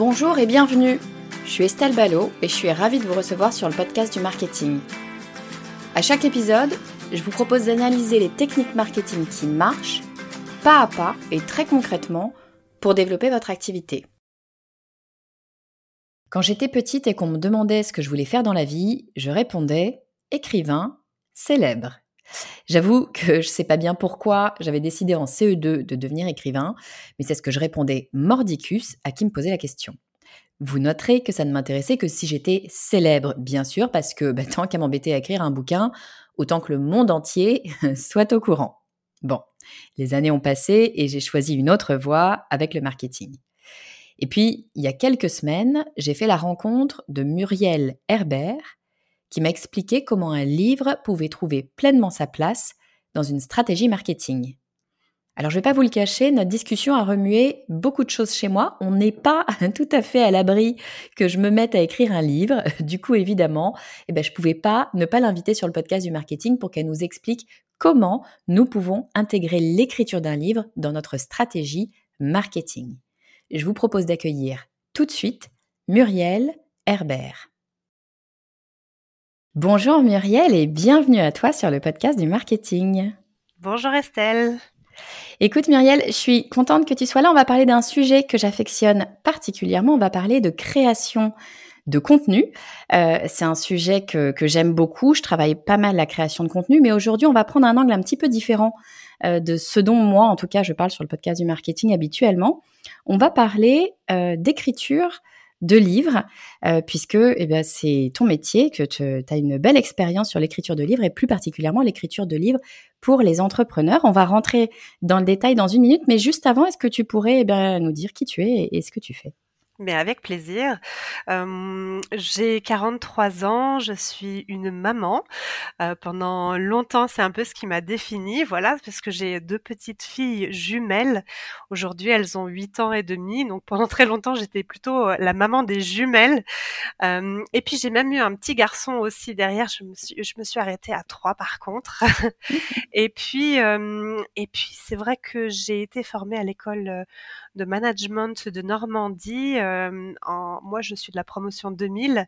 Bonjour et bienvenue. Je suis Estelle Ballot et je suis ravie de vous recevoir sur le podcast du marketing. À chaque épisode, je vous propose d'analyser les techniques marketing qui marchent, pas à pas et très concrètement, pour développer votre activité. Quand j'étais petite et qu'on me demandait ce que je voulais faire dans la vie, je répondais écrivain célèbre. J'avoue que je sais pas bien pourquoi j'avais décidé en CE2 de devenir écrivain, mais c'est ce que je répondais mordicus à qui me posait la question. Vous noterez que ça ne m'intéressait que si j'étais célèbre, bien sûr, parce que bah, tant qu'à m'embêter à écrire un bouquin, autant que le monde entier soit au courant. Bon, les années ont passé et j'ai choisi une autre voie avec le marketing. Et puis, il y a quelques semaines, j'ai fait la rencontre de Muriel Herbert, qui m'a expliqué comment un livre pouvait trouver pleinement sa place dans une stratégie marketing. Alors je ne vais pas vous le cacher, notre discussion a remué beaucoup de choses chez moi. On n'est pas tout à fait à l'abri que je me mette à écrire un livre. Du coup, évidemment, eh ben, je ne pouvais pas ne pas l'inviter sur le podcast du marketing pour qu'elle nous explique comment nous pouvons intégrer l'écriture d'un livre dans notre stratégie marketing. Je vous propose d'accueillir tout de suite Muriel Herbert. Bonjour Muriel et bienvenue à toi sur le podcast du marketing. Bonjour Estelle. Écoute Muriel, je suis contente que tu sois là. On va parler d'un sujet que j'affectionne particulièrement. On va parler de création de contenu. Euh, c'est un sujet que, j'aime beaucoup. Je travaille pas mal la création de contenu, mais aujourd'hui, on va prendre un angle un petit peu différent euh, de ce dont moi, en tout cas, je parle sur le podcast du marketing habituellement. On va parler euh, d'écriture de livres, euh, puisque eh ben, c'est ton métier, que tu as une belle expérience sur l'écriture de livres et plus particulièrement l'écriture de livres pour les entrepreneurs. On va rentrer dans le détail dans une minute, mais juste avant, est-ce que tu pourrais eh ben, nous dire qui tu es et ce que tu fais? Mais avec plaisir. j'ai 43 ans, je suis une maman. pendant longtemps, c'est un peu ce qui m'a définie, voilà, parce que j'ai deux petites filles jumelles. Aujourd'hui, elles ont 8 ans et demi, donc pendant très longtemps, j'étais plutôt la maman des jumelles. et puis j'ai même eu un petit garçon aussi derrière. Je me suis, je me suis arrêtée à 3 par contre. et puis, et puis c'est vrai que j'ai été formée à l'école de management de Normandie. Euh, en, moi, je suis de la promotion 2000.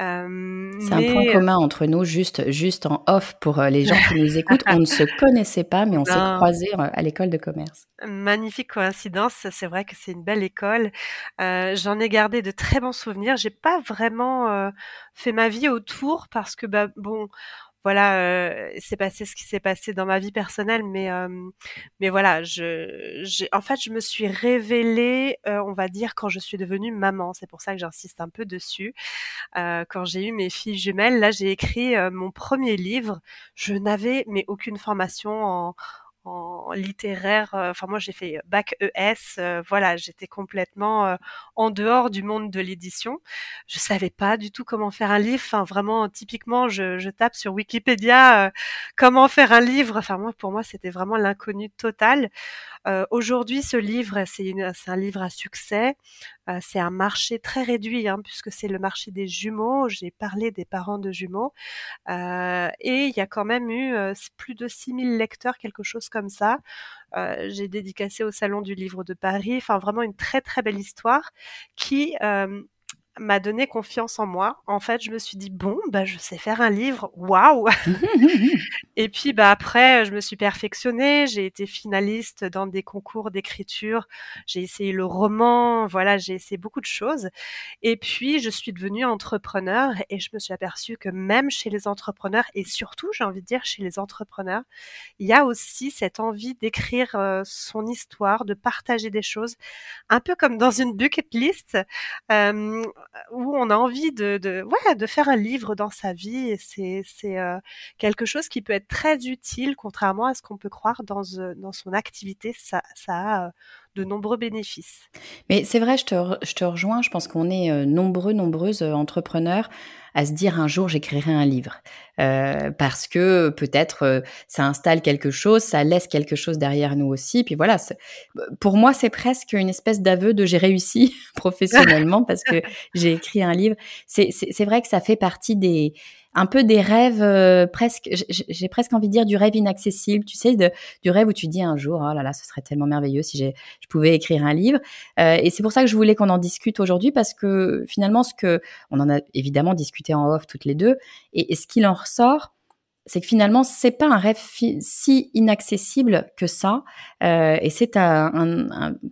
Euh, c'est un point commun entre nous, juste, juste en off pour euh, les gens qui nous écoutent. On ne se connaissait pas, mais on s'est croisés à l'école de commerce. Magnifique coïncidence. C'est vrai que c'est une belle école. J'en ai gardé de très bons souvenirs. J'ai pas vraiment fait ma vie autour parce que, bah, bon, voilà, euh, c'est passé ce qui s'est passé dans ma vie personnelle, mais euh, voilà, en fait, je me suis révélée, euh, on va dire, quand je suis devenue maman. C'est pour ça que j'insiste un peu dessus. quand j'ai eu mes filles jumelles, là, j'ai écrit mon premier livre. Je n'avais mais aucune formation en en littéraire. Euh, enfin, moi, j'ai fait bac ES. Euh, voilà, j'étais complètement euh, en dehors du monde de l'édition. Je savais pas du tout comment faire un livre. Enfin, vraiment, typiquement, je, je tape sur Wikipédia comment faire un livre. Enfin, moi, pour moi, c'était vraiment l'inconnu total. Aujourd'hui, ce livre, c'est un livre à succès. Euh, c'est un marché très réduit, hein, puisque c'est le marché des jumeaux. J'ai parlé des parents de jumeaux. Euh, et il y a quand même eu euh, plus de 6000 lecteurs, quelque chose comme ça. J'ai dédicacé au Salon du Livre de Paris. Enfin, vraiment une très, très belle histoire qui m'a donné confiance en moi. En fait, je me suis dit bon, bah je sais faire un livre, waouh. et puis bah après, je me suis perfectionnée. J'ai été finaliste dans des concours d'écriture. J'ai essayé le roman. Voilà, j'ai essayé beaucoup de choses. Et puis je suis devenue entrepreneur et je me suis aperçue que même chez les entrepreneurs et surtout, j'ai envie de dire chez les entrepreneurs, il y a aussi cette envie d'écrire euh, son histoire, de partager des choses, un peu comme dans une bucket list. Euh, où on a envie de, ouais, de faire un livre dans sa vie. C'est, c'est euh, quelque chose qui peut être très utile, contrairement à ce qu'on peut croire dans, euh, dans son activité. Ça, euh, de nombreux bénéfices. Mais c'est vrai, je te, je te rejoins. Je pense qu'on est nombreux, nombreuses entrepreneurs à se dire un jour j'écrirai un livre euh, parce que peut-être euh, ça installe quelque chose, ça laisse quelque chose derrière nous aussi. Puis voilà, pour moi c'est presque une espèce d'aveu de j'ai réussi professionnellement parce que j'ai écrit un livre. C'est vrai que ça fait partie des un peu des rêves euh, presque, j'ai presque envie de dire du rêve inaccessible, tu sais, du rêve où tu dis un jour, oh là là, ce serait tellement merveilleux si je pouvais écrire un livre. Euh, et c'est pour ça que je voulais qu'on en discute aujourd'hui parce que finalement, ce que on en a évidemment discuté en off toutes les deux, et, et ce qu'il en ressort, c'est que finalement c'est pas un rêve si inaccessible que ça, euh, et c'est un,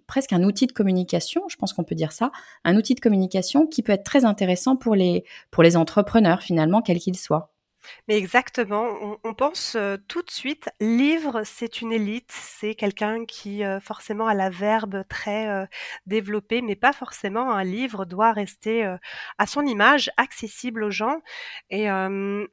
presque un outil de communication, je pense qu'on peut dire ça, un outil de communication qui peut être très intéressant pour les pour les entrepreneurs finalement, quels qu'ils soient. Mais exactement, on, pense euh, tout de suite, livre, c'est une élite, c'est quelqu'un qui euh, forcément a la verbe très euh, développée, mais pas forcément un livre doit rester à son image, accessible aux gens. Et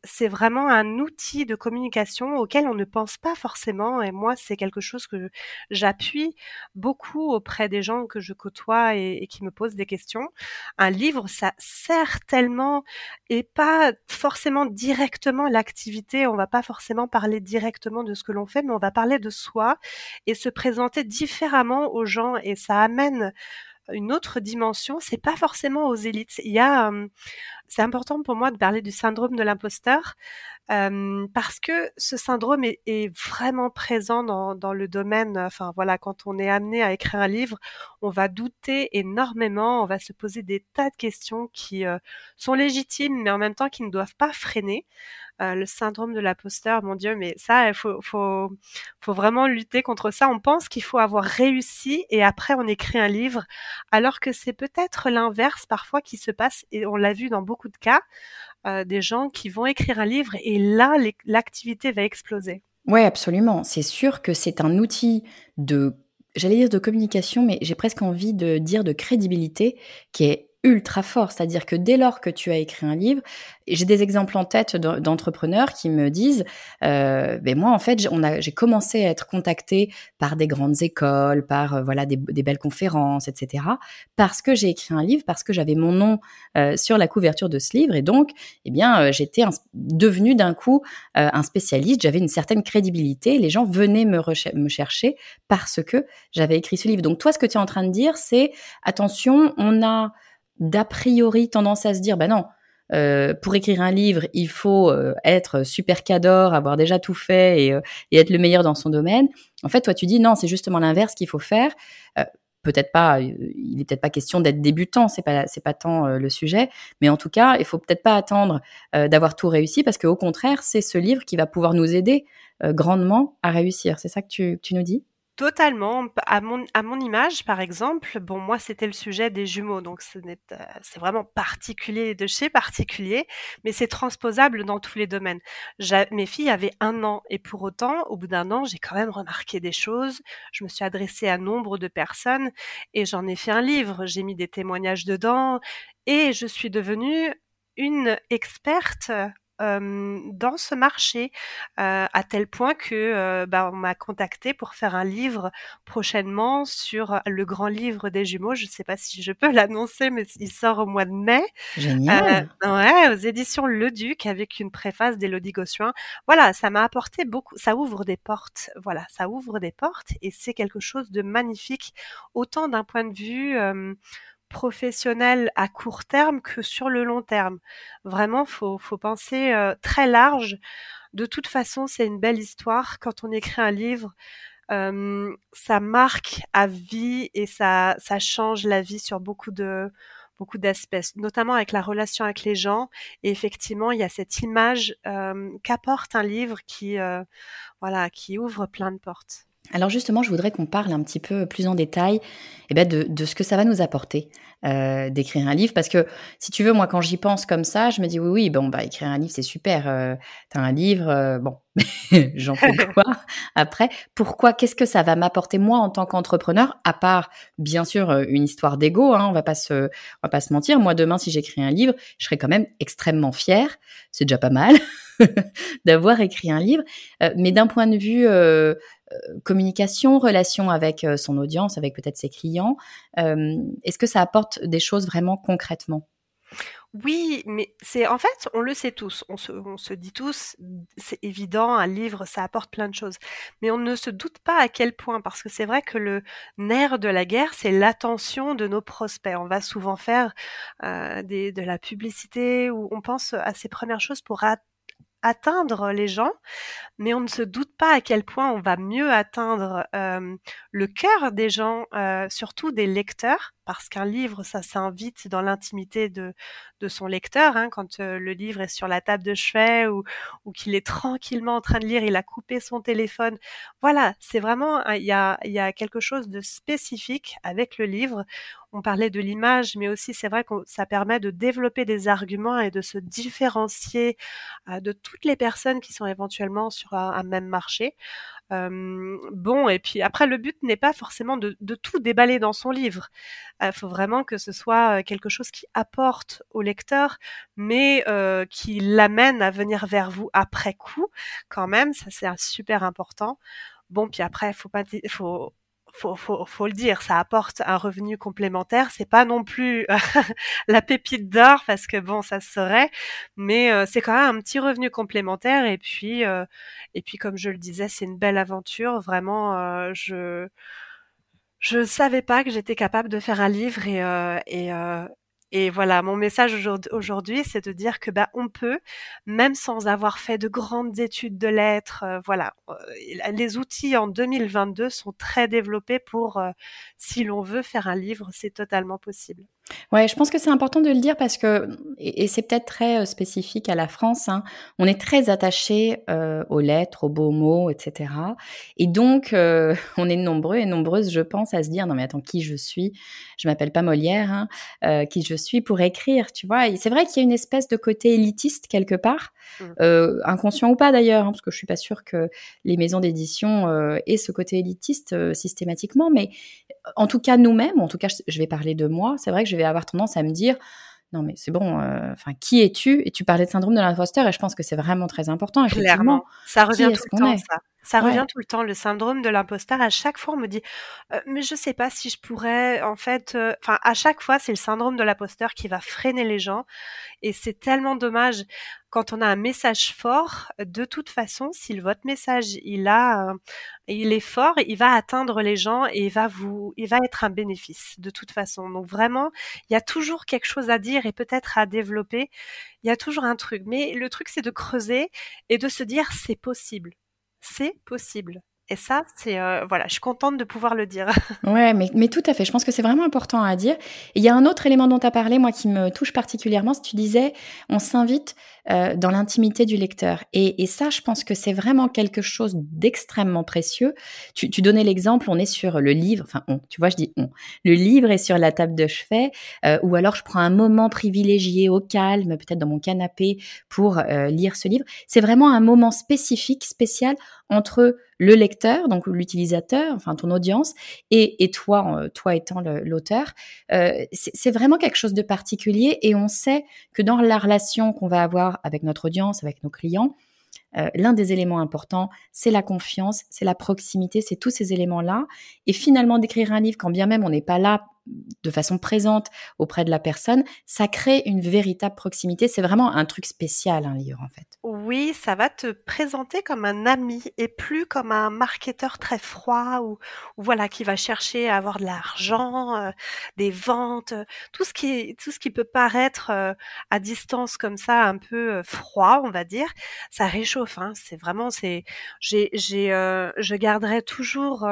c'est vraiment un outil de communication auquel on ne pense pas forcément. Et moi, c'est quelque chose que j'appuie beaucoup auprès des gens que je côtoie et, et qui me posent des questions. Un livre, ça sert tellement et pas forcément directement l'activité, on va pas forcément parler directement de ce que l'on fait, mais on va parler de soi et se présenter différemment aux gens. Et ça amène une autre dimension, c'est pas forcément aux élites. Il y a, c'est important pour moi de parler du syndrome de l'imposteur parce que ce syndrome est, vraiment présent dans, le domaine. Enfin voilà, quand on est amené à écrire un livre, on va douter énormément, on va se poser des tas de questions qui sont légitimes, mais en même temps qui ne doivent pas freiner. Euh, le syndrome de l'imposteur, mon Dieu, mais ça, il faut, vraiment lutter contre ça. On pense qu'il faut avoir réussi et après on écrit un livre, alors que c'est peut-être l'inverse parfois qui se passe et on l'a vu dans beaucoup de cas. Euh, des gens qui vont écrire un livre et là, l'activité va exploser. Oui, absolument. C'est sûr que c'est un outil de, j'allais dire de communication, mais j'ai presque envie de dire de crédibilité qui est ultra fort. C'est-à-dire que dès lors que tu as écrit un livre, j'ai des exemples en tête d'entrepreneurs qui me disent, euh, ben moi en fait, j'ai commencé à être contacté par des grandes écoles, par euh, voilà des, belles conférences, etc. Parce que j'ai écrit un livre, parce que j'avais mon nom euh, sur la couverture de ce livre, et donc, eh bien, euh, j'étais devenu d'un coup euh, un spécialiste. J'avais une certaine crédibilité. Les gens venaient me, me chercher parce que j'avais écrit ce livre. Donc toi, ce que tu es en train de dire, c'est attention, on a d'a priori tendance à se dire, bah non, euh, pour écrire un livre, il faut euh, être super cador, avoir déjà tout fait et, euh, et, être le meilleur dans son domaine. En fait, toi, tu dis non, c'est justement l'inverse qu'il faut faire. peut-être pas, il n'est peut-être pas question d'être débutant, c'est pas c'est pas tant le sujet, mais en tout cas, il faut peut-être pas attendre d'avoir tout réussi parce qu'au contraire, c'est ce livre qui va pouvoir nous aider grandement à réussir. C'est ça que tu, tu nous dis? Totalement. À mon, image, par exemple, bon, moi, c'était le sujet des jumeaux, donc euh, c'est vraiment particulier de chez particulier, mais c'est transposable dans tous les domaines. Mes filles avaient un an, et pour autant, au bout d'un an, j'ai quand même remarqué des choses. Je me suis adressée à nombre de personnes, et j'en ai fait un livre. J'ai mis des témoignages dedans, et je suis devenue une experte dans ce marché, à tel point que bah, on m'a contacté pour faire un livre prochainement sur le grand livre des jumeaux. Je ne sais pas si je peux l'annoncer, mais il sort au mois de mai. Génial. ouais, aux éditions Le Duc avec une préface d'Élodie Gossuin. Voilà, ça m'a apporté beaucoup. Ça ouvre des portes. Voilà, ça ouvre des portes et c'est quelque chose de magnifique, autant d'un point de vue professionnel à court terme que sur le long terme. Vraiment, faut, faut penser euh, très large. De toute façon, c'est une belle histoire. Quand on écrit un livre, euh, ça marque à vie et ça, ça change la vie sur beaucoup de, beaucoup d'aspects, notamment avec la relation avec les gens. Et effectivement, il y a cette image qu'apporte un livre qui, voilà, qui ouvre plein de portes. Alors justement, je voudrais qu'on parle un petit peu plus en détail eh ben de, de, ce que ça va nous apporter euh, d'écrire un livre. Parce que si tu veux, moi, quand j'y pense comme ça, je me dis oui, oui, bon, bah, écrire un livre, c'est super. Euh, T'as un livre, euh, bon, j'en fais quoi après? Pourquoi Qu'est-ce que ça va m'apporter moi en tant qu'entrepreneur? À part, bien sûr, euh, une histoire d'ego. Hein, on va pas se, on va pas se mentir. Moi, demain, si j'écris un livre, je serai quand même extrêmement fière. C'est déjà pas mal d'avoir écrit un livre. mais d'un point de vue euh, communication, relation avec euh, son audience, avec peut-être ses clients. Euh, est-ce que ça apporte des choses vraiment concrètement? Oui, mais c'est en fait, on le sait tous, on se, dit tous, c'est évident, un livre, ça apporte plein de choses. Mais on ne se doute pas à quel point, parce que c'est vrai que le nerf de la guerre, c'est l'attention de nos prospects. On va souvent faire de la publicité ou on pense à ces premières choses pour atteindre les gens, mais on ne se doute pas à quel point on va mieux atteindre le cœur des gens, surtout des lecteurs, parce qu'un livre, ça s'invite dans l'intimité de, de son lecteur. Hein, quand le livre est sur la table de chevet ou, ou qu'il est tranquillement en train de lire, il a coupé son téléphone. Voilà, c'est vraiment, il y a, il y a quelque chose de spécifique avec le livre on parlait de l'image, mais aussi c'est vrai que ça permet de développer des arguments et de se différencier de toutes les personnes qui sont éventuellement sur un, même marché. bon, et puis après, le but n'est pas forcément de, tout déballer dans son livre. Il faut vraiment que ce soit quelque chose qui apporte au lecteur, mais qui l'amène à venir vers vous après coup, quand même. Ça, c'est super important. Bon, puis après, faut pas, faut faut, faut, faut le dire, ça apporte un revenu complémentaire. C'est pas non plus la pépite d'or parce que bon, ça se mais euh, c'est quand même un petit revenu complémentaire. Et puis, euh, et puis comme je le disais, c'est une belle aventure. Vraiment, euh, je je savais pas que j'étais capable de faire un livre et, et, et voilà, mon message aujourd'hui, c'est de dire que bah on peut, même sans avoir fait de grandes études de lettres, euh, voilà, euh, les outils en 2022 sont très développés pour, euh, si l'on veut faire un livre, c'est totalement possible. Ouais, je pense que c'est important de le dire parce que, et, c'est peut-être très spécifique à la France, hein, on est très attaché aux lettres, aux beaux mots, etc. Et donc, on est nombreux et nombreuses, je pense, à se dire non mais attends, qui je suis? Je m'appelle pas Molière, hein, qui je suis pour écrire, tu vois? Et c'est vrai qu'il y a une espèce de côté élitiste quelque part, mmh. inconscient ou pas d'ailleurs, hein, parce que je suis pas sûre que les maisons d'édition aient ce côté élitiste systématiquement, mais en tout cas nous-mêmes, en tout cas je vais parler de moi, c'est vrai que je vais avoir tendance à me dire non mais c'est bon, euh, enfin qui es-tu? Et tu parlais de syndrome de l'imposteur et je pense que c'est vraiment très important. Clairement, ça revient tout le temps. Ça, ça revient tout le temps. Le syndrome de l'imposteur. À chaque fois, on me dit, euh, mais je sais pas si je pourrais. En fait, euh, enfin à chaque fois, c'est le syndrome de l'imposteur qui va freiner les gens et c'est tellement dommage quand on a un message fort, de toute façon, si votre message il a, il est fort, il va atteindre les gens et il va vous, il va être un bénéfice de toute façon. Donc vraiment, il y a toujours quelque chose à dire et peut-être à développer. Il y a toujours un truc, mais le truc c'est de creuser et de se dire c'est possible, c'est possible. Et ça, c'est euh, voilà, je suis contente de pouvoir le dire. ouais, mais, tout à fait. Je pense que c'est vraiment important à dire. Il y a un autre élément dont tu as parlé, moi, qui me touche particulièrement. Si tu disais, on s'invite euh, dans l'intimité du lecteur. Et, ça, je pense que c'est vraiment quelque chose d'extrêmement précieux. Tu, tu donnais l'exemple, on est sur le livre, enfin on, tu vois, je dis on. Le livre est sur la table de chevet, euh, ou alors je prends un moment privilégié au calme, peut-être dans mon canapé, pour lire ce livre. C'est vraiment un moment spécifique, spécial entre le lecteur, donc l'utilisateur, enfin ton audience, et, toi, euh, toi étant l'auteur. Euh, c'est vraiment quelque chose de particulier et on sait que dans la relation qu'on va avoir avec notre audience, avec nos clients, euh, l'un des éléments importants, c'est la confiance, c'est la proximité, c'est tous ces éléments-là. Et finalement, d'écrire un livre, quand bien même on n'est pas là de façon présente auprès de la personne, ça crée une véritable proximité. C'est vraiment un truc spécial, un livre, en fait. Oui, ça va te présenter comme un ami et plus comme un marketeur très froid ou, voilà qui va chercher à avoir de l'argent, euh, des ventes, tout ce qui tout ce qui peut paraître euh, à distance comme ça un peu euh, froid, on va dire, ça réchauffe. Hein. C'est vraiment c'est j'ai j'ai je garderai toujours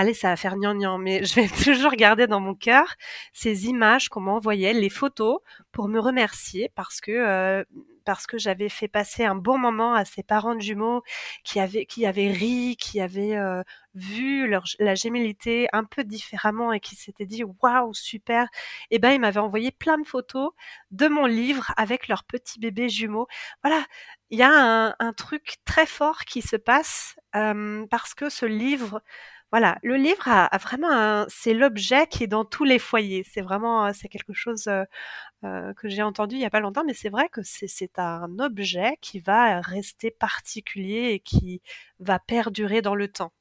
allez, ça va faire gnangnan, mais je vais toujours garder dans mon cœur ces images qu'on m'envoyait, les photos, pour me remercier parce que euh, parce que j'avais fait passer un bon moment à ces parents de jumeaux qui avaient qui avaient ri, qui avaient euh, vu leur, la gémellité un peu différemment et qui s'étaient dit waouh super. Et ben ils m'avaient envoyé plein de photos de mon livre avec leurs petits bébés jumeaux. Voilà, il y a un, un, truc très fort qui se passe euh, parce que ce livre voilà, le livre a, vraiment c'est l'objet qui est dans tous les foyers. C'est vraiment, c'est quelque chose euh, euh, que j'ai entendu il y a pas longtemps, mais c'est vrai que c'est un objet qui va rester particulier et qui va perdurer dans le temps.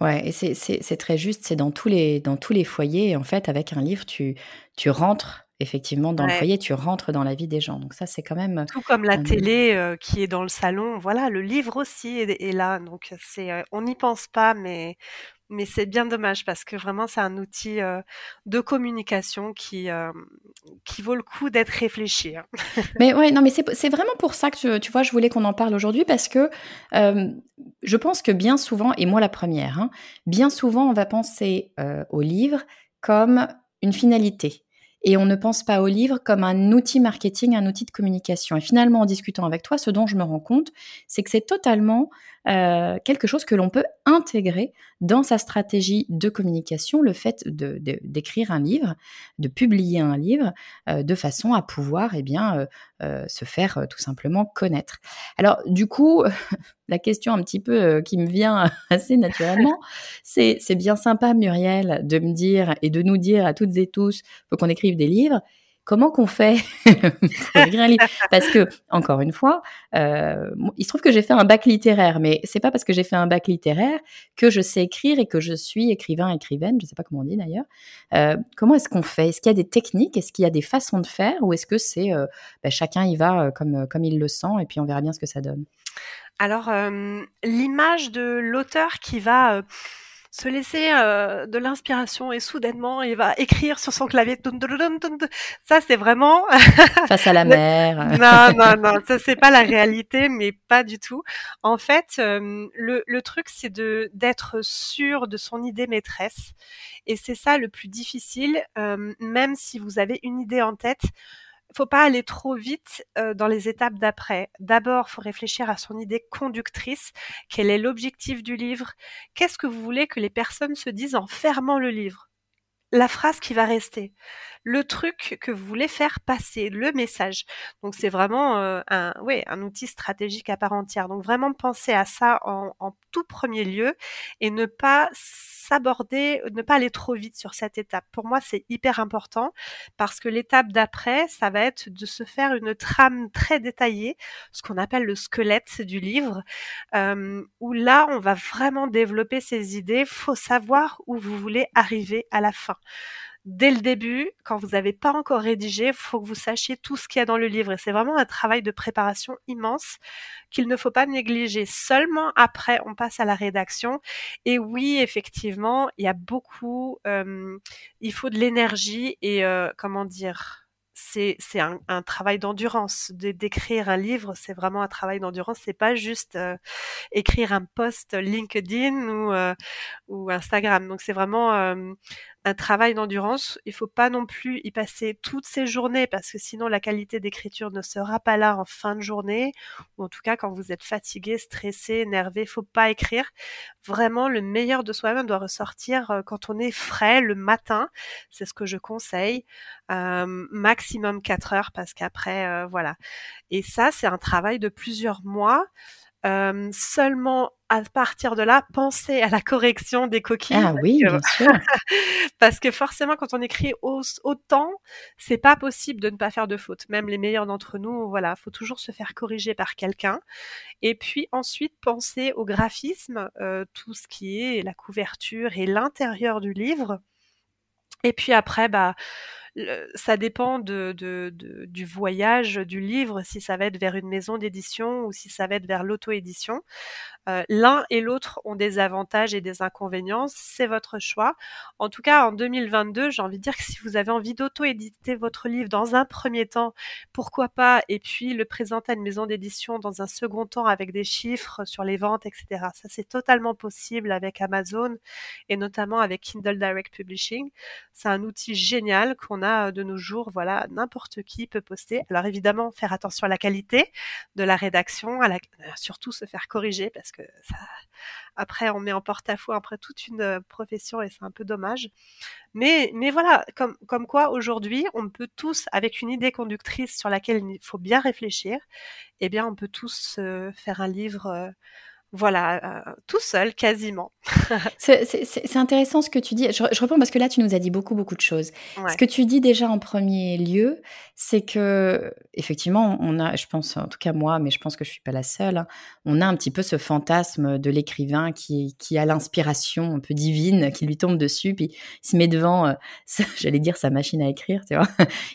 Ouais, et c'est très juste. C'est dans tous les dans tous les foyers. En fait, avec un livre, tu tu rentres effectivement dans le foyer, tu rentres dans la vie des gens. Donc ça, c'est quand même tout comme la télé euh, qui est dans le salon. Voilà, le livre aussi est, là. Donc c'est, euh, on n'y pense pas, mais mais c'est bien dommage parce que vraiment c'est un outil euh, de communication qui qui vaut le coup d'être réfléchi. Hein. mais ouais, non, mais c'est vraiment pour ça que tu, vois, je voulais qu'on en parle aujourd'hui parce que je pense que bien souvent, et moi la première, hein, bien souvent on va penser au livre comme une finalité et on ne pense pas au livre comme un outil marketing, un outil de communication. Et finalement, en discutant avec toi, ce dont je me rends compte, c'est que c'est totalement euh, quelque chose que l'on peut intégrer dans sa stratégie de communication, le fait d'écrire un livre, de publier un livre, euh, de façon à pouvoir eh bien, euh, se faire tout simplement connaître. Alors du coup, la question un petit peu qui me vient assez naturellement, c'est bien sympa Muriel de me dire et de nous dire à toutes et tous, faut qu'on écrive des livres comment qu'on fait un livre? Parce que, encore une fois, euh, il se trouve que j'ai fait un bac littéraire, mais c'est pas parce que j'ai fait un bac littéraire que je sais écrire et que je suis écrivain, écrivaine, je sais pas comment on dit d'ailleurs. Euh, comment est-ce qu'on fait? Est-ce qu'il y a des techniques? Est-ce qu'il y a des façons de faire? Ou est-ce que c'est euh, ben, chacun y va comme il le sent et puis on verra bien ce que ça donne? Alors, l'image de l'auteur qui va se laisser euh, de l'inspiration et soudainement il va écrire sur son clavier. Ça c'est vraiment face à la mer. non non non, ça c'est pas la réalité, mais pas du tout. En fait, euh, le, le truc c'est de d'être sûr de son idée maîtresse et c'est ça le plus difficile, euh, même si vous avez une idée en tête pas aller trop vite euh, dans les étapes d'après. D'abord, faut réfléchir à son idée conductrice. Quel est l'objectif du livre? Qu'est-ce que vous voulez que les personnes se disent en fermant le livre? La phrase qui va rester, le truc que vous voulez faire passer, le message. Donc c'est vraiment euh, un, outil stratégique à part entière. Donc vraiment penser à ça en tout premier lieu et ne pas s'aborder, ne pas aller trop vite sur cette étape. Pour moi, c'est hyper important parce que l'étape d'après, ça va être de se faire une trame très détaillée, ce qu'on appelle le squelette du livre, euh, où là, on va vraiment développer ses idées. Faut savoir où vous voulez arriver à la fin dès le début, quand vous n'avez pas encore rédigé, il faut que vous sachiez tout ce qu'il y a dans le livre. Et c'est vraiment un travail de préparation immense qu'il ne faut pas négliger. Seulement après, on passe à la rédaction. Et oui, effectivement, il y a beaucoup, euh, il faut de l'énergie et euh, comment dire c'est un, un, travail d'endurance. D'écrire un livre, c'est vraiment un travail d'endurance. C'est pas juste euh, écrire un post LinkedIn ou Instagram. Donc c'est vraiment un travail d'endurance. Il faut pas non plus y passer toutes ces journées parce que sinon la qualité d'écriture ne sera pas là en fin de journée ou en tout cas quand vous êtes fatigué, stressé, énervé, faut pas écrire. Vraiment le meilleur de soi-même doit ressortir euh, quand on est frais le matin. C'est ce que je conseille. Euh, maximum 4 heures parce qu'après euh, voilà. Et ça c'est un travail de plusieurs mois. Euh, seulement à partir de là, penser à la correction des coquilles. Ah oui, bien sûr. parce que forcément, quand on écrit autant, c'est pas possible de ne pas faire de fautes. Même les meilleurs d'entre nous, voilà, faut toujours se faire corriger par quelqu'un. Et puis ensuite, penser au graphisme, euh, tout ce qui est la couverture et l'intérieur du livre. Et puis après, bah, ça dépend du voyage du livre, si ça va être vers une maison d'édition ou si ça va être vers l'auto-édition. Euh, l'un et l'autre ont des avantages et des inconvénients, c'est votre choix. En tout cas, en 2022, j'ai envie de dire que si vous avez envie d'auto-éditer votre livre dans un premier temps, pourquoi pas, et puis le présenter à une maison d'édition dans un second temps avec des chiffres sur les ventes, etc. Ça, c'est totalement possible avec Amazon et notamment avec Kindle Direct Publishing. C'est un outil génial qu'on a de nos jours. Voilà, n'importe qui peut poster. Alors évidemment, faire attention à la qualité de la rédaction, la, surtout se faire corriger parce que après, on met en porte-à-faux après toute une euh, profession et c'est un peu dommage. Mais, voilà, comme, quoi aujourd'hui, on peut tous, avec une idée conductrice sur laquelle il faut bien réfléchir, eh bien, on peut tous euh, faire un livre euh, voilà, euh, tout seul quasiment. c'est intéressant ce que tu dis. Je, je, reprends parce que là, tu nous as dit beaucoup, beaucoup de choses. Ce que tu dis déjà en premier lieu, c'est que effectivement, on a, je pense, en tout cas moi, mais je pense que je suis pas la seule, hein, on a un petit peu ce fantasme de l'écrivain qui, qui a l'inspiration un peu divine qui lui tombe dessus, puis il se met devant, euh, j'allais dire sa machine à écrire, tu vois,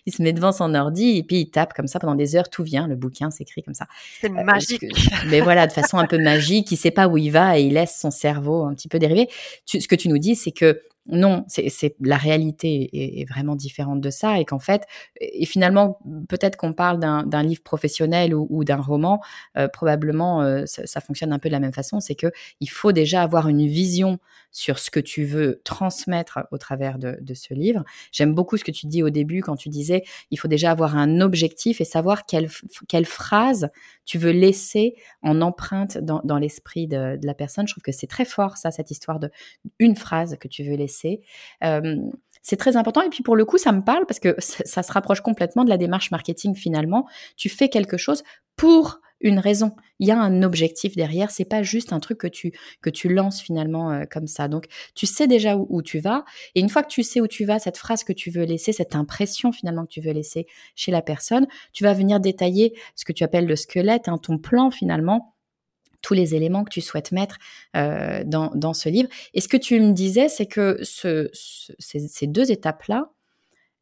il se met devant son ordi et puis il tape comme ça pendant des heures, tout vient, le bouquin s'écrit comme ça. C'est euh, magique. mais voilà, de façon un peu magique qui sait pas où il va et il laisse son cerveau un petit peu dériver. ce que tu nous dis, c'est que non, c'est la réalité est, vraiment différente de ça et qu'en fait, et finalement, peut-être qu'on parle d'un livre professionnel ou, d'un roman, euh, probablement euh, ça, fonctionne un peu de la même façon. C'est que il faut déjà avoir une vision sur ce que tu veux transmettre au travers de, ce livre. J'aime beaucoup ce que tu dis au début quand tu disais il faut déjà avoir un objectif et savoir quelle, quelle phrase tu veux laisser en empreinte dans, dans l'esprit de, la personne. Je trouve que c'est très fort ça, cette histoire de une phrase que tu veux laisser c'est très important. Et puis pour le coup, ça me parle parce que ça, se rapproche complètement de la démarche marketing finalement. Tu fais quelque chose pour une raison. Il y a un objectif derrière. C'est pas juste un truc que tu que tu lances finalement euh, comme ça. Donc tu sais déjà où, tu vas. Et une fois que tu sais où tu vas, cette phrase que tu veux laisser, cette impression finalement que tu veux laisser chez la personne, tu vas venir détailler ce que tu appelles le squelette, hein, ton plan finalement tous les éléments que tu souhaites mettre euh, dans, dans, ce livre. Et ce que tu me disais, c'est que ce, ces, deux étapes-là,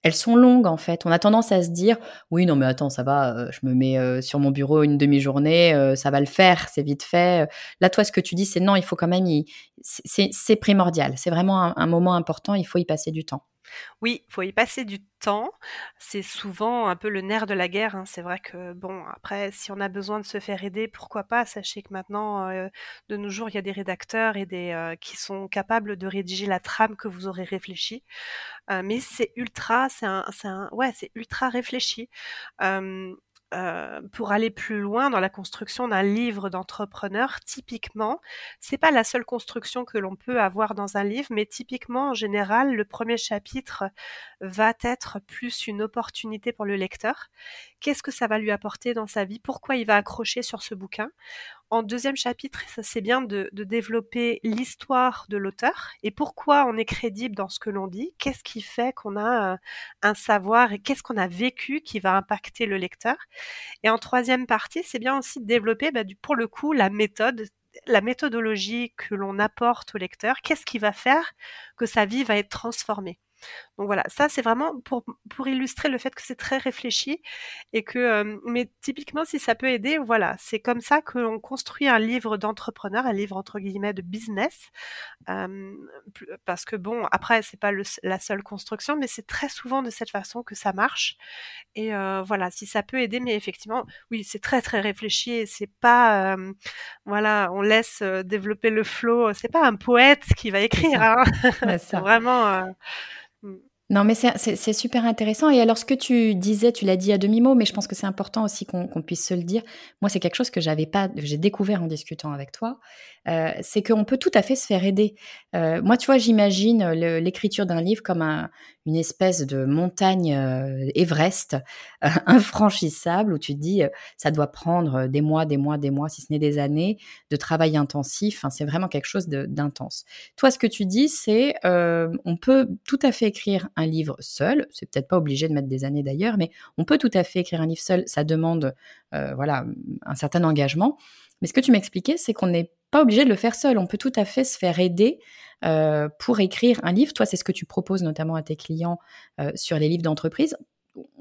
elles sont longues en fait. On a tendance à se dire oui non mais attends ça va, euh, je me mets euh, sur mon bureau une demi-journée, ça va le faire, c'est vite fait. Là toi ce que tu dis c'est non il faut quand même c'est primordial, c'est vraiment un, moment important, il faut y passer du temps. Oui, faut y passer du temps. C'est souvent un peu le nerf de la guerre. Hein. C'est vrai que, bon, après, si on a besoin de se faire aider, pourquoi pas? Sachez que maintenant, de nos jours, il y a des rédacteurs et des qui sont capables de rédiger la trame que vous aurez réfléchie. Mais c'est ultra, c'est un, un, ouais, c'est ultra réfléchi. Pour aller plus loin dans la construction d'un livre d'entrepreneur, typiquement, c'est pas la seule construction que l'on peut avoir dans un livre, mais typiquement, en général, le premier chapitre va être plus une opportunité pour le lecteur. Qu'est-ce que ça va lui apporter dans sa vie? Pourquoi il va accrocher sur ce bouquin? En deuxième chapitre, c'est bien de, développer l'histoire de l'auteur et pourquoi on est crédible dans ce que l'on dit, qu'est-ce qui fait qu'on a euh, un savoir et qu'est-ce qu'on a vécu qui va impacter le lecteur? Et en troisième partie, c'est bien aussi de développer, bah, pour le coup, la méthode la méthodologie que l'on apporte au lecteur, qu'est-ce qui va faire que sa vie va être transformée? Donc voilà, ça c'est vraiment pour, pour illustrer le fait que c'est très réfléchi et que, euh, mais typiquement si ça peut aider, voilà, c'est comme ça que l'on construit un livre d'entrepreneur, un livre entre guillemets de business, euh, parce que bon, après c'est pas la seule construction, mais c'est très souvent de cette façon que ça marche. Et euh, voilà, si ça peut aider, mais effectivement, oui, c'est très très réfléchi et c'est pas, voilà, on laisse développer le flow, c'est pas un poète qui va écrire, hein. c'est vraiment Mm. Non, mais c'est super intéressant. Et alors, ce que tu disais, tu l'as dit à demi-mot, mais je pense que c'est important aussi qu'on puisse se le dire. Moi, c'est quelque chose que j'avais pas, j'ai découvert en discutant avec toi. C'est qu'on peut tout à fait se faire aider. Moi, tu vois, j'imagine l'écriture d'un livre comme un, une espèce de montagne Everest infranchissable où tu dis, ça doit prendre des mois, des mois, des mois, si ce n'est des années de travail intensif. Enfin, c'est vraiment quelque chose d'intense. Toi, ce que tu dis, c'est, on peut tout à fait écrire un livre seul. C'est peut-être pas obligé de mettre des années d'ailleurs, mais on peut tout à fait écrire un livre seul. Ça demande, voilà, un certain engagement. Mais ce que tu m'expliquais, c'est qu'on est pas obligé de le faire seul. On peut tout à fait se faire aider euh, pour écrire un livre. Toi, c'est ce que tu proposes notamment à tes clients euh, sur les livres d'entreprise.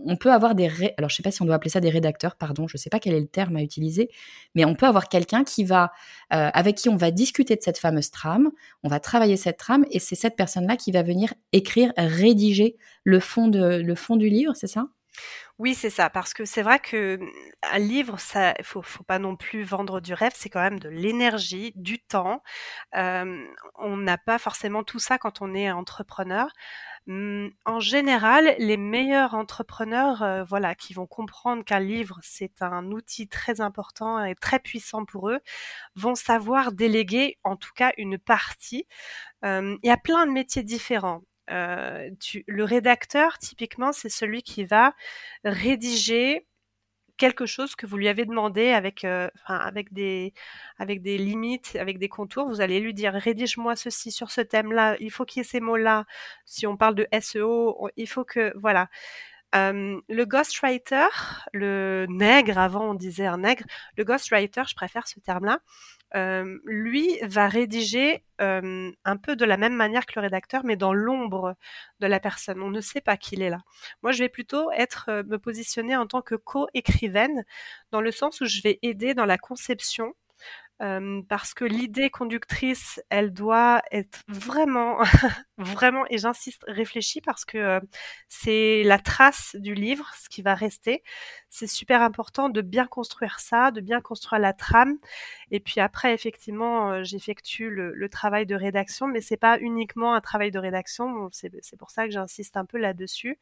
On peut avoir des... Alors, je sais pas si on doit appeler ça des rédacteurs, pardon, je ne sais pas quel est le terme à utiliser, mais on peut avoir quelqu'un qui va, euh, avec qui on va discuter de cette fameuse trame, on va travailler cette trame, et c'est cette personne-là qui va venir écrire, rédiger le fond, de, le fond du livre, c'est ça? Oui, c'est ça, parce que c'est vrai que mmh, un livre, ça, faut, faut pas non plus vendre du rêve. C'est quand même de l'énergie, du temps. on n'a pas forcément tout ça quand on est entrepreneur. Mmh, en général, les meilleurs entrepreneurs, voilà, qui vont comprendre qu'un livre c'est un outil très important et très puissant pour eux, vont savoir déléguer, en tout cas, une partie. il y a plein de métiers différents. Euh, le rédacteur, typiquement, c'est celui qui va rédiger quelque chose que vous lui avez demandé avec, euh, avec, des, avec des limites, avec des contours. Vous allez lui dire rédige-moi ceci sur ce thème-là. Il faut qu'il y ait ces mots-là. Si on parle de SEO, il faut que voilà. Le ghostwriter, le nègre, avant on disait un nègre, le ghostwriter, je préfère ce terme-là, lui va rédiger un peu de la même manière que le rédacteur, mais dans l'ombre de la personne. On ne sait pas qu'il est là. Moi, je vais plutôt être me positionner en tant que co-écrivaine, dans le sens où je vais aider dans la conception parce que l'idée conductrice, elle doit être vraiment, vraiment, et j'insiste, réfléchie parce que c'est la trace du livre, ce qui va rester. C'est super important de bien construire ça, de bien construire la trame. Et puis après, effectivement, j'effectue le, travail de rédaction, mais c'est pas uniquement un travail de rédaction. C'est pour ça que j'insiste un peu là-dessus.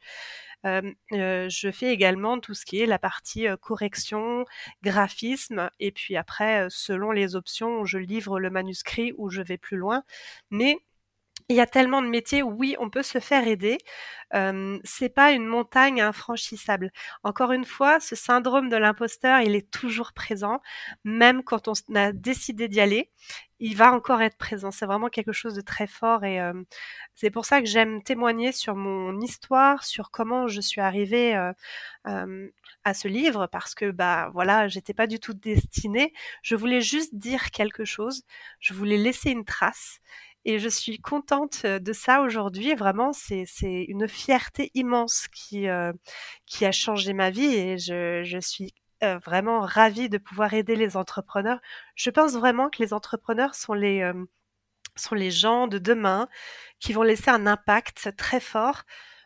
Je fais également tout ce qui est la partie correction, graphisme, et puis après, selon les options, je livre le manuscrit ou je vais plus loin. Mais il y a tellement de métiers où oui, on peut se faire aider. C'est pas une montagne infranchissable. Encore une fois, ce syndrome de l'imposteur, il est toujours présent, même quand on a décidé d'y aller. Il va encore être présent. C'est vraiment quelque chose de très fort et c'est pour ça que j'aime témoigner sur mon histoire, sur comment je suis arrivée à ce livre, parce que bah voilà, j'étais pas du tout destinée. Je voulais juste dire quelque chose. Je voulais laisser une trace et je suis contente de ça aujourd'hui. Vraiment, c'est une fierté immense qui, qui a changé ma vie et je, je suis vraiment ravie de pouvoir aider les entrepreneurs. Je pense vraiment que les entrepreneurs sont les, sont les gens de demain qui vont laisser un impact très fort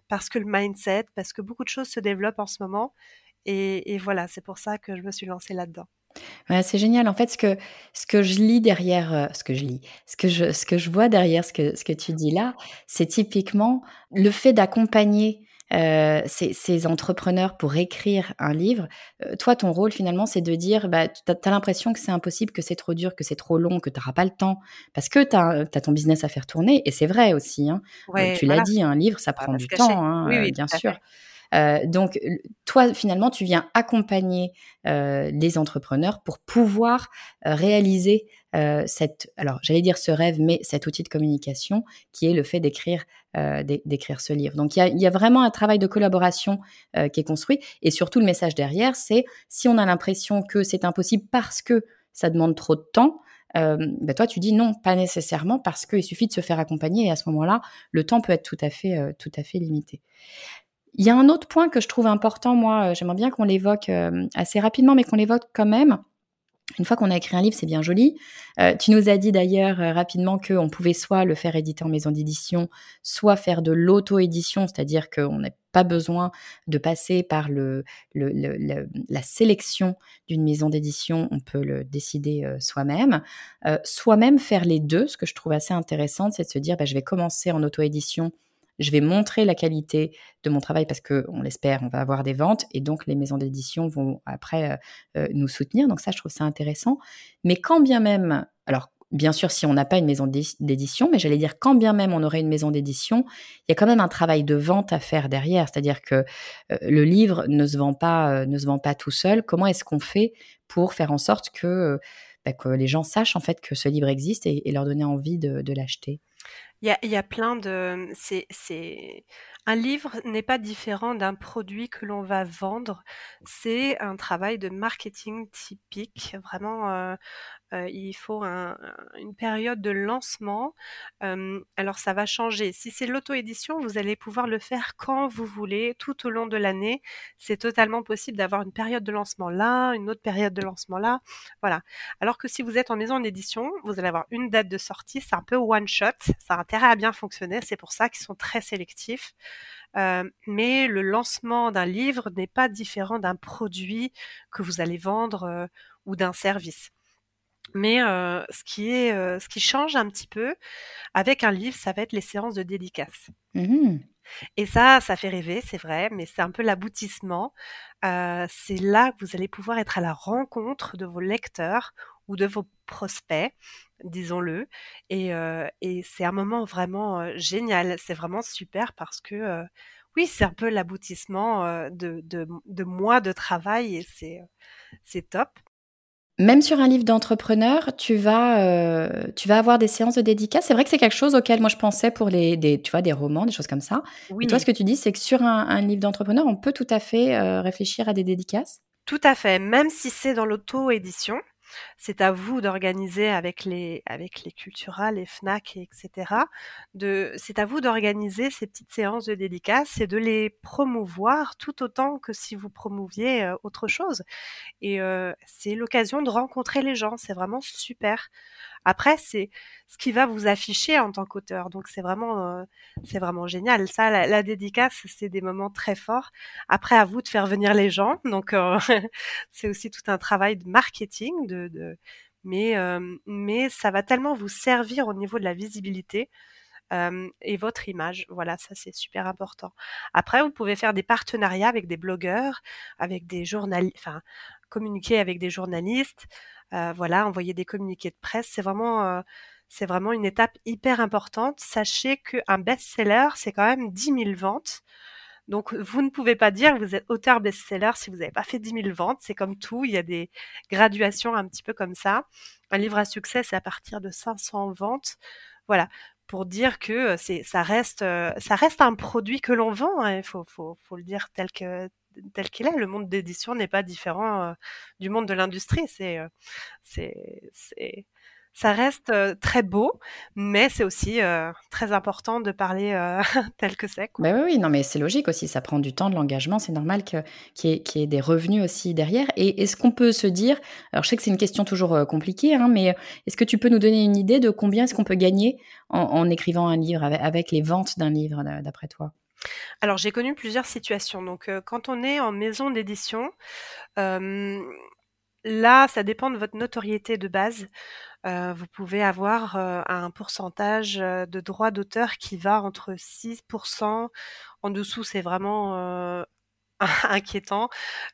parce que le mindset, parce que beaucoup de choses se développent en ce moment. Et, et voilà, c'est pour ça que je me suis lancée là-dedans c'est génial. En fait, ce que, ce que je lis derrière, euh, ce que je lis, ce que je, ce que je vois derrière ce que, ce que tu dis là, c'est typiquement le fait d'accompagner euh, ces, entrepreneurs pour écrire un livre. Euh, toi, ton rôle finalement, c'est de dire, bah, tu as, l'impression que c'est impossible, que c'est trop dur, que c'est trop long, que tu n'auras pas le temps, parce que tu as, ton business à faire tourner, et c'est vrai aussi. Hein. tu l'as dit, un livre, ça bah, prend du temps, hein, bien sûr. Euh, donc, toi, finalement, tu viens accompagner euh, les entrepreneurs pour pouvoir euh, réaliser cette, alors j'allais dire ce rêve, mais cet outil de communication qui est le fait d'écrire d'écrire ce livre. Donc, il y a, vraiment un travail de collaboration qui est construit. Et surtout, le message derrière, c'est si on a l'impression que c'est impossible parce que ça demande trop de temps, bah, toi, tu dis non, pas nécessairement, parce qu'il suffit de se faire accompagner et à ce moment-là, le temps peut être tout à fait, tout à fait limité. Il y a un autre point que je trouve important, moi, euh, j'aimerais bien qu'on l'évoque euh, assez rapidement, mais qu'on l'évoque quand même. Une fois qu'on a écrit un livre, c'est bien joli. Euh, tu nous as dit d'ailleurs rapidement qu'on pouvait soit le faire éditer en maison d'édition, soit faire de l'auto-édition, c'est-à-dire qu'on n'a pas besoin de passer par le, la sélection d'une maison d'édition, on peut le décider soi-même. soit même faire les deux, ce que je trouve assez intéressant, c'est de se dire, bah, je vais commencer en auto-édition je vais montrer la qualité de mon travail parce que, on l'espère, on va avoir des ventes et donc les maisons d'édition vont après euh, euh, nous soutenir. Donc ça, je trouve ça intéressant. Mais quand bien même, alors bien sûr, si on n'a pas une maison d'édition, mais j'allais dire quand bien même on aurait une maison d'édition, il y a quand même un travail de vente à faire derrière. C'est-à-dire que euh, le livre ne se vend pas, ne se vend pas tout seul. Comment est-ce qu'on fait pour faire en sorte que, bah, que les gens sachent en fait que ce livre existe et, leur donner envie de l'acheter? Il y a, plein de. C'est, Un livre n'est pas différent d'un produit que l'on va vendre. C'est un travail de marketing typique, vraiment, heu heu, il faut un une période de lancement. Hem, alors ça va changer. Si c'est l'auto-édition, vous allez pouvoir le faire quand vous voulez, tout au long de l'année. C'est totalement possible d'avoir une période de lancement là, une autre période de lancement là, voilà. Alors que si vous êtes en maison d'édition, vous allez avoir une date de sortie, c'est un peu one shot, ça a intérêt à bien fonctionner, c'est pour ça qu'ils sont très sélectifs. Euh, mais le lancement d'un livre n'est pas différent d'un produit que vous allez vendre euh, ou d'un service. Mais euh, ce qui est, ce qui change un petit peu avec un livre, ça va être les séances de dédicace. Mmh et ça, ça fait rêver, c'est vrai, mais c'est un peu l'aboutissement. c'est là que vous allez pouvoir être à la rencontre de vos lecteurs ou de vos prospects, disons-le. Et, et c'est un moment vraiment génial. C'est vraiment super parce que oui, c'est un peu l'aboutissement de, de, de mois de travail et c'est, c'est top. Même sur un livre d'entrepreneur, tu vas, euh, tu vas avoir des séances de dédicace. C'est vrai que c'est quelque chose auquel moi je pensais pour les, des, tu vois, des romans, des choses comme ça. Oui. Et toi, ce que tu dis, c'est que sur un, livre d'entrepreneur, on peut tout à fait euh, réfléchir à des dédicaces? Tout à fait, même si c'est dans l'auto-édition. C'est à vous d'organiser avec les, avec les culturales, les FNAC, etc. C'est à vous d'organiser ces petites séances de dédicaces et de les promouvoir tout autant que si vous promouviez euh, autre chose. Et euh, c'est l'occasion de rencontrer les gens. C'est vraiment super. Après, c'est ce qui va vous afficher en tant qu'auteur. Donc c'est vraiment, euh, c'est vraiment génial. Ça, la, dédicace, c'est des moments très forts. Après, à vous de faire venir les gens. Donc euh, c'est aussi tout un travail de marketing, de, mais euh, mais ça va tellement vous servir au niveau de la visibilité. et votre image. Voilà, ça c'est super important. Après, vous pouvez faire des partenariats avec des blogueurs, avec des journalistes, enfin, communiquer avec des journalistes, voilà, envoyer des communiqués de presse, c'est vraiment, euh, c'est vraiment une étape hyper importante. Sachez qu'un best-seller, c'est quand même 10 000 ventes. Donc, vous ne pouvez pas dire que vous êtes auteur best-seller si vous n'avez pas fait 10 000 ventes. C'est comme tout, il y a des graduations un petit peu comme ça. Un livre à succès, c'est à partir de 500 ventes. Voilà, pour dire que euh, c'est, ça reste, ça reste un produit que l'on vend. Hein. Il faut, faut, faut, le dire tel que tel qu'il est. Le monde d'édition n'est pas différent euh, du monde de l'industrie. C'est, euh, c'est, ça reste euh, très beau, mais c'est aussi très important de parler tel que c'est. Bah oui, non, mais c'est logique aussi. Ça prend du temps, de l'engagement. C'est normal que, qu'il, y ait, ait des revenus aussi derrière. Et est-ce qu'on peut se dire, alors je sais que c'est une question toujours compliquée, hein, mais est-ce que tu peux nous donner une idée de combien est-ce qu'on peut gagner en, écrivant un livre, avec les ventes d'un livre, d'après toi? Alors j'ai connu plusieurs situations. Donc quand on est en maison d'édition, là ça dépend de votre notoriété de base. vous pouvez avoir un pourcentage de droits d'auteur qui va entre 6%, en dessous c'est vraiment inquiétant.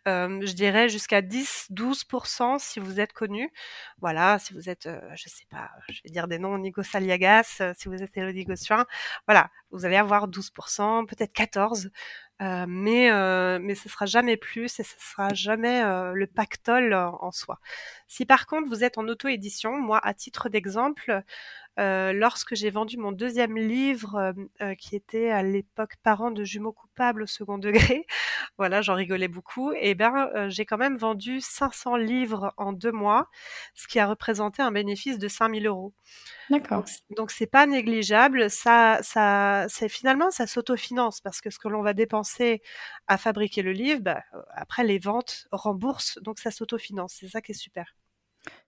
je dirais jusqu'à 10-12% si vous êtes connu. Voilà, si vous êtes, je sais pas, je vais dire des noms, Nico Saliagas, si vous êtes Elodie Gossuin, voilà, vous allez avoir 12%, peut-être 14%. Euh, mais euh, mais ce sera jamais plus et ce sera jamais euh, le pactole en, soi. Si par contre vous êtes en auto-édition, moi à titre d'exemple, lorsque j'ai vendu mon deuxième livre qui était à l'époque Parents de jumeaux coupables au second degré, voilà j'en rigolais beaucoup, et eh ben j'ai quand même vendu 500 livres en deux mois, ce qui a représenté un bénéfice de 5000 euros. D'accord. Donc c'est pas négligeable. Ça, ça, c'est finalement ça s'autofinance parce que ce que l'on va dépenser à fabriquer le livre, bah, euh, après les ventes remboursent, donc ça s'autofinance. C'est ça qui est super.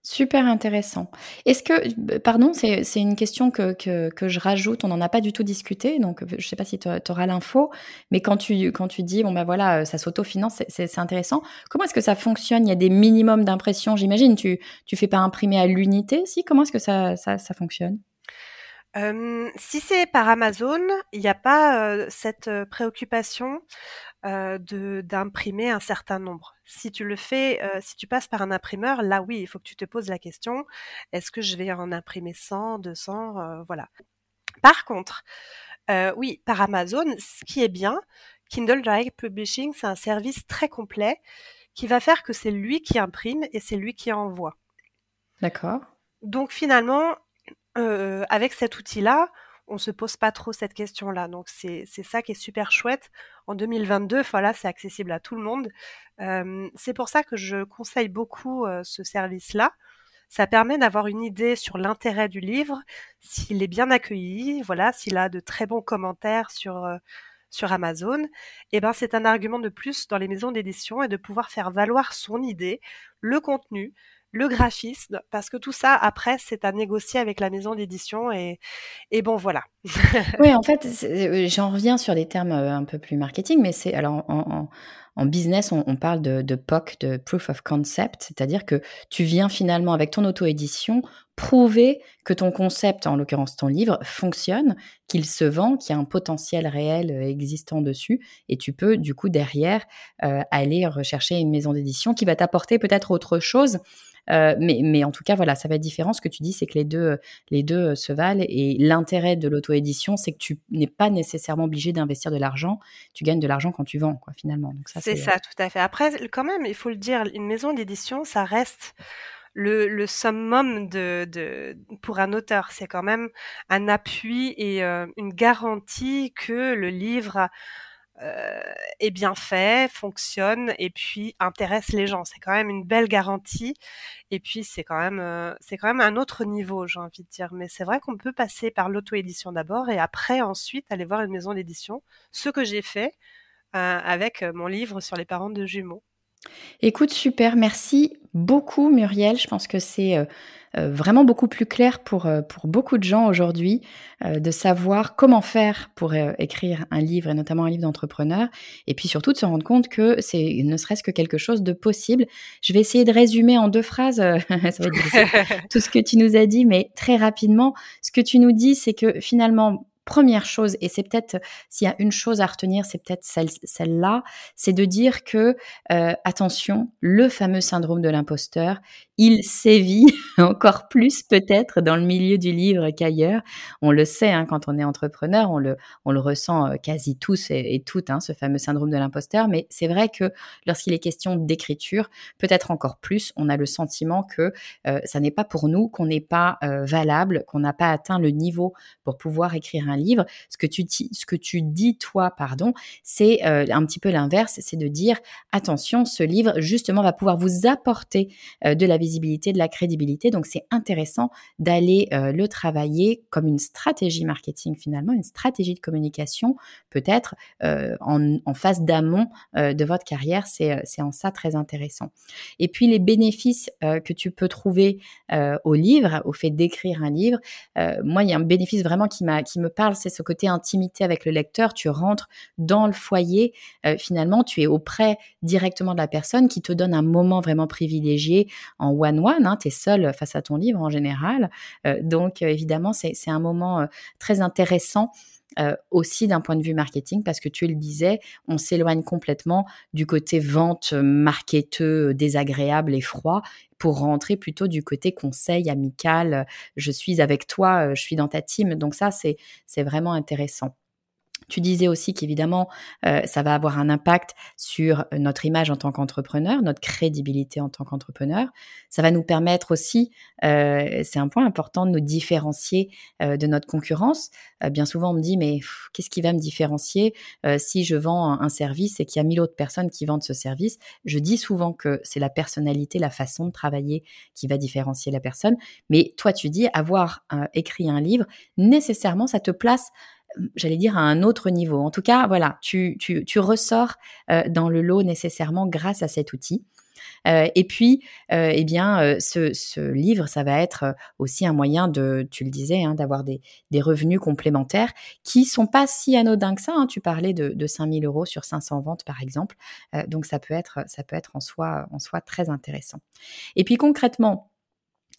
Super intéressant. Est-ce que, pardon, c'est une question que, que, je rajoute, on n'en a pas du tout discuté, donc je ne sais pas si tu auras l'info, mais quand tu, quand tu dis, bon ben voilà, ça s'autofinance, c'est intéressant. Comment est-ce que ça fonctionne? Il y a des minimums d'impression, j'imagine. Tu ne fais pas imprimer à l'unité, si? Comment est-ce que ça, ça, ça fonctionne? Si c'est par Amazon, il n'y a pas cette préoccupation de d'imprimer un certain nombre. Si tu le fais, si tu passes par un imprimeur, là oui, il faut que tu te poses la question est-ce que je vais en imprimer 100, 200, voilà. Par contre, oui, par Amazon, ce qui est bien, Kindle Direct Publishing, c'est un service très complet qui va faire que c'est lui qui imprime et c'est lui qui envoie. D'accord. Donc finalement, avec cet outil-là, on se pose pas trop cette question-là. Donc c'est ça qui est super chouette. En 2022, voilà, c'est accessible à tout le monde. C'est pour ça que je conseille beaucoup ce service-là. Ça permet d'avoir une idée sur l'intérêt du livre, s'il est bien accueilli, voilà, s'il a de très bons commentaires sur sur Amazon, eh ben c'est un argument de plus dans les maisons d'édition et de pouvoir faire valoir son idée, le contenu, le graphisme, parce que tout ça, après, c'est à négocier avec la maison d'édition et, et bon, voilà. oui, en fait, euh, j'en reviens sur des termes euh, un peu plus marketing, mais c'est alors en, en, business, on, parle de, de, POC, de Proof of Concept, c'est-à-dire que tu viens finalement avec ton auto-édition prouver que ton concept, en l'occurrence ton livre, fonctionne, qu'il se vend, qu'il y a un potentiel réel euh, existant dessus, et tu peux du coup derrière aller rechercher une maison d'édition qui va t'apporter peut-être autre chose euh, mais, mais en tout cas, voilà, ça va être différent. Ce que tu dis, c'est que les deux, les deux euh, se valent. Et l'intérêt de l'auto-édition, c'est que tu n'es pas nécessairement obligé d'investir de l'argent. Tu gagnes de l'argent quand tu vends, quoi, finalement. C'est ça, tout à fait. Après, quand même, il faut le dire, une maison d'édition, ça reste le, summum de, pour un auteur. C'est quand même un appui et euh, une garantie que le livre euh, est bien fait, fonctionne et puis intéresse les gens. C'est quand même une belle garantie. Et puis c'est quand même euh, c'est quand même un autre niveau, j'ai envie de dire. Mais c'est vrai qu'on peut passer par l'auto-édition d'abord et après ensuite aller voir une maison d'édition. Ce que j'ai fait avec mon livre sur les parents de jumeaux. Écoute, super, merci beaucoup Muriel. Je pense que c'est euh, vraiment beaucoup plus clair pour, euh, pour beaucoup de gens aujourd'hui euh, de savoir comment faire pour écrire un livre et notamment un livre d'entrepreneur et puis surtout de se rendre compte que c'est ne serait-ce que quelque chose de possible. Je vais essayer de résumer en deux phrases ça va tout ce que tu nous as dit mais très rapidement ce que tu nous dis c'est que finalement première chose, et c'est peut-être, s'il y a une chose à retenir, c'est peut-être celle, là c'est de dire que, attention, le fameux syndrome de l'imposteur, il sévit encore plus peut-être dans le milieu du livre qu'ailleurs. On le sait, hein, quand on est entrepreneur, on le, ressent euh, quasi tous et, toutes, hein, ce fameux syndrome de l'imposteur. Mais c'est vrai que lorsqu'il est question d'écriture, peut-être encore plus, on a le sentiment que euh, ça n'est pas pour nous, qu'on n'est pas euh, valable, qu'on n'a pas atteint le niveau pour pouvoir écrire un livre. Ce que tu, ce que tu dis, toi, pardon, c'est un petit peu l'inverse, c'est de dire, attention, ce livre, justement, va pouvoir vous apporter de la visibilité, de la crédibilité. Donc c'est intéressant d'aller euh, le travailler comme une stratégie marketing finalement, une stratégie de communication, peut-être euh, en, phase d'amont euh, de votre carrière. C'est en ça très intéressant. Et puis les bénéfices que tu peux trouver au livre, au fait d'écrire un livre. moi, il y a un bénéfice vraiment qui, qui me parle, c'est ce côté intimité avec le lecteur. Tu rentres dans le foyer, finalement, tu es auprès directement de la personne qui te donne un moment vraiment privilégié en one-one, hein, tu es seul face à ton livre en général. Euh, donc, euh, évidemment, c'est un moment euh, très intéressant. aussi d'un point de vue marketing, parce que tu le disais, on s'éloigne complètement du côté vente marketeux, désagréable et froid, pour rentrer plutôt du côté conseil amical, je suis avec toi, je suis dans ta team. Donc ça, c'est vraiment intéressant. Tu disais aussi qu'évidemment, euh, ça va avoir un impact sur notre image en tant qu'entrepreneur, notre crédibilité en tant qu'entrepreneur. Ça va nous permettre aussi, euh, c'est un point important, de nous différencier euh, de notre concurrence. bien souvent, on me dit, mais qu'est-ce qui va me différencier si je vends un, service et qu'il y a mille autres personnes qui vendent ce service? Je dis souvent que c'est la personnalité, la façon de travailler qui va différencier la personne. Mais toi, tu dis, avoir écrit un livre, nécessairement, ça te place j'allais dire, à un autre niveau. En tout cas, voilà, tu, tu, ressors euh, dans le lot nécessairement grâce à cet outil. Euh, et puis, euh, eh bien, ce, ce, livre, ça va être aussi un moyen de, tu le disais, hein, d'avoir des, des, revenus complémentaires qui sont pas si anodins que ça. Hein. Tu parlais de, de 5000 euros sur 500 ventes, par exemple. donc, ça peut être, ça peut être en soi, en soi très intéressant. Et puis, concrètement,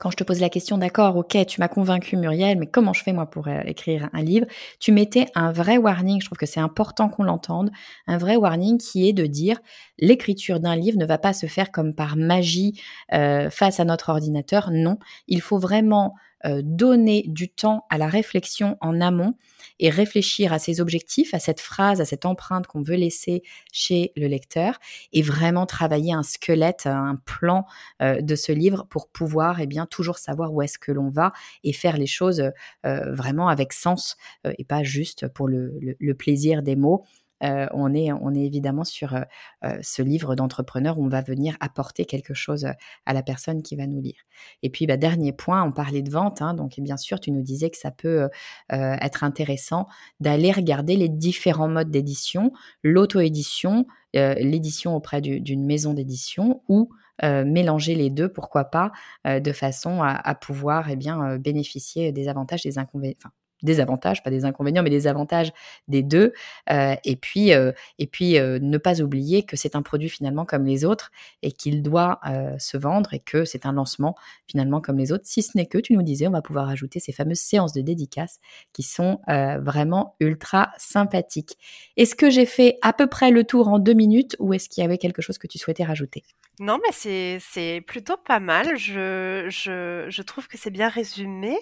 quand je te pose la question, d'accord, ok, tu m'as convaincu Muriel, mais comment je fais moi pour euh, écrire un livre? Tu mettais un vrai warning, je trouve que c'est important qu'on l'entende, un vrai warning qui est de dire l'écriture d'un livre ne va pas se faire comme par magie euh, face à notre ordinateur, non, il faut vraiment euh, donner du temps à la réflexion en amont et réfléchir à ses objectifs, à cette phrase, à cette empreinte qu'on veut laisser chez le lecteur et vraiment travailler un squelette, un plan euh, de ce livre pour pouvoir eh bien toujours savoir où est-ce que l'on va et faire les choses vraiment avec sens et pas juste pour le plaisir des mots. Euh, on, est, on est évidemment sur euh, euh, ce livre d'entrepreneur où on va venir apporter quelque chose à la personne qui va nous lire. Et puis, bah, dernier point, on parlait de vente, hein, donc bien sûr, tu nous disais que ça peut être intéressant d'aller regarder les différents modes d'édition, l'auto-édition, l'édition auprès d'une maison d'édition ou mélanger les deux, pourquoi pas, de façon à, pouvoir eh bien, bénéficier des avantages, des inconvénients, des avantages, pas des inconvénients, mais des avantages des deux. Euh, et puis, euh, et puis euh, ne pas oublier que c'est un produit finalement comme les autres et qu'il doit se vendre et que c'est un lancement finalement comme les autres. Si ce n'est que, tu nous disais, on va pouvoir ajouter ces fameuses séances de dédicaces qui sont vraiment ultra sympathiques. Est-ce que j'ai fait à peu près le tour en deux minutes ou est-ce qu'il y avait quelque chose que tu souhaitais rajouter? Non, mais c'est plutôt pas mal. Je je je trouve que c'est bien résumé.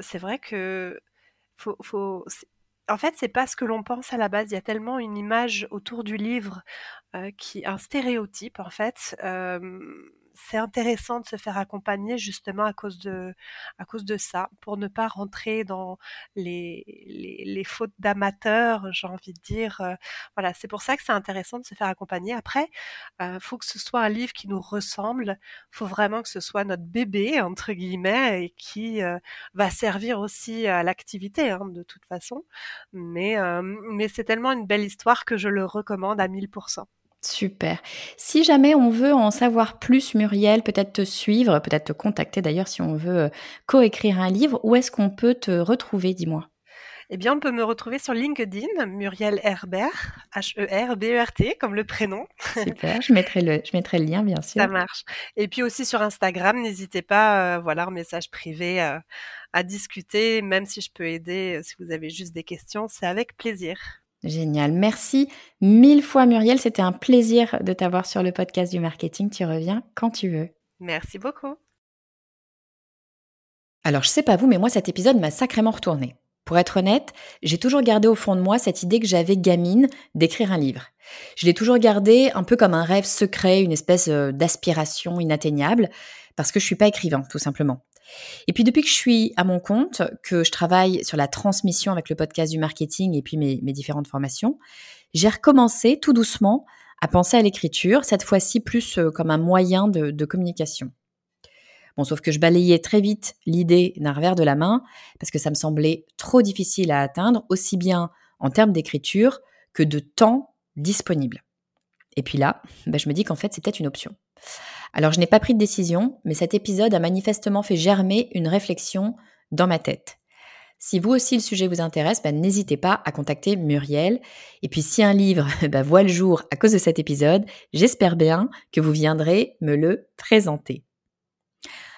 c'est vrai que en fait, c'est pas ce que l'on pense à la base. Il y a tellement une image autour du livre euh, qui, un stéréotype en fait. Euh, c'est intéressant de se faire accompagner justement à cause de, à cause de ça, pour ne pas rentrer dans les, les, fautes d'amateurs, j'ai envie de dire. Euh, voilà, c'est pour ça que c'est intéressant de se faire accompagner. Après, euh, faut que ce soit un livre qui nous ressemble. Faut vraiment que ce soit notre bébé entre guillemets et qui euh, va servir aussi à l'activité hein, de toute façon. Mais mais c'est tellement une belle histoire que je le recommande à 1000%. Super. Si jamais on veut en savoir plus, Muriel, peut-être te suivre, peut-être te contacter d'ailleurs si on veut euh, coécrire un livre, où est-ce qu'on peut te retrouver, dis-moi? Eh bien, on peut me retrouver sur LinkedIn, Muriel Herbert, H-E-R-B-E-R-T, comme le prénom. Super, je mettrai le, je mettrai le lien, bien sûr. Ça marche. Et puis aussi sur Instagram, n'hésitez pas, euh, voilà, en message privé, euh, à discuter, même si je peux aider, si vous avez juste des questions, c'est avec plaisir. Génial. Merci mille fois Muriel. C'était un plaisir de t'avoir sur le podcast du marketing. Tu reviens quand tu veux. Merci beaucoup. Alors, je sais pas vous, mais moi, cet épisode m'a sacrément retourné. Pour être honnête, j'ai toujours gardé au fond de moi cette idée que j'avais gamine d'écrire un livre. Je l'ai toujours gardé un peu comme un rêve secret, une espèce euh, d'aspiration inatteignable, parce que je suis pas écrivain, tout simplement. Et puis depuis que je suis à mon compte, que je travaille sur la transmission avec le podcast du marketing et puis mes, différentes formations, j'ai recommencé tout doucement à penser à l'écriture, cette fois-ci plus euh, comme un moyen de, communication. Bon, sauf que je balayais très vite l'idée d'un revers de la main parce que ça me semblait trop difficile à atteindre, aussi bien en termes d'écriture que de temps disponible. Et puis là, ben, je me dis qu'en fait, c'est peut-être une option. Alors je n'ai pas pris de décision, mais cet épisode a manifestement fait germer une réflexion dans ma tête. Si vous aussi le sujet vous intéresse, ben, n'hésitez pas à contacter Muriel. Et puis si un livre ben, voit le jour à cause de cet épisode, j'espère bien que vous viendrez me le présenter.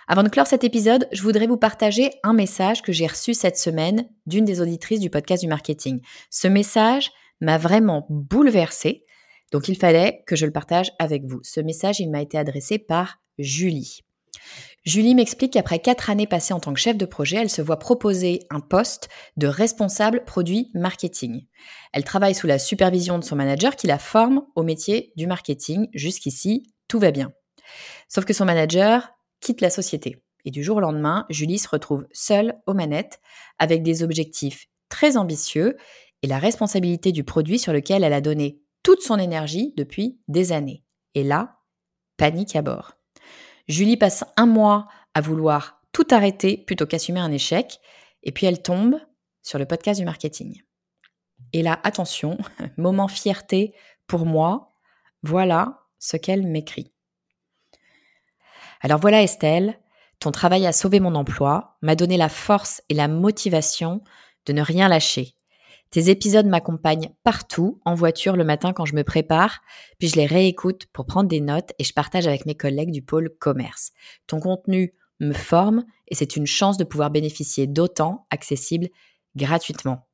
Avant de clore cet épisode, je voudrais vous partager un message que j'ai reçu cette semaine d'une des auditrices du podcast du marketing. Ce message m'a vraiment bouleversée donc il fallait que je le partage avec vous. Ce message, il m'a été adressé par Julie. Julie m'explique qu'après quatre années passées en tant que chef de projet, elle se voit proposer un poste de responsable produit marketing. Elle travaille sous la supervision de son manager qui la forme au métier du marketing. Jusqu'ici, tout va bien. Sauf que son manager quitte la société. Et du jour au lendemain, Julie se retrouve seule aux manettes avec des objectifs très ambitieux et la responsabilité du produit sur lequel elle a donné toute son énergie depuis des années. Et là, panique à bord. Julie passe un mois à vouloir tout arrêter plutôt qu'assumer un échec, et puis elle tombe sur le podcast du marketing. Et là, attention, moment fierté pour moi, voilà ce qu'elle m'écrit. Alors voilà Estelle, ton travail a sauvé mon emploi, m'a donné la force et la motivation de ne rien lâcher, tes épisodes m'accompagnent partout, en voiture le matin quand je me prépare, puis je les réécoute pour prendre des notes et je partage avec mes collègues du pôle commerce. Ton contenu me forme et c'est une chance de pouvoir bénéficier d'autant accessible gratuitement.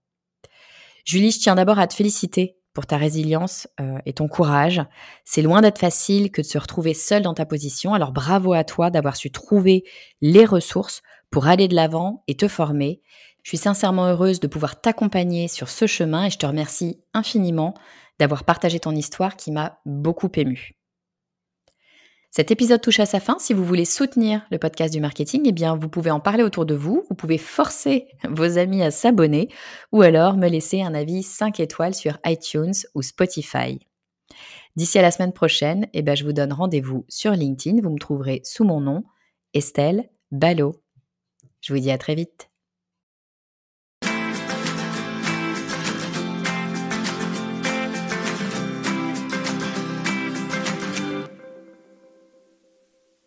Julie, je tiens d'abord à te féliciter pour ta résilience euh, et ton courage. C'est loin d'être facile que de se retrouver seule dans ta position, alors bravo à toi d'avoir su trouver les ressources pour aller de l'avant et te former. Je suis sincèrement heureuse de pouvoir t'accompagner sur ce chemin et je te remercie infiniment d'avoir partagé ton histoire qui m'a beaucoup émue. Cet épisode touche à sa fin. Si vous voulez soutenir le podcast du marketing, eh bien, vous pouvez en parler autour de vous. Vous pouvez forcer vos amis à s'abonner ou alors me laisser un avis 5 étoiles sur iTunes ou Spotify. D'ici à la semaine prochaine, eh ben, je vous donne rendez-vous sur LinkedIn. Vous me trouverez sous mon nom, Estelle Ballot. Je vous dis à très vite.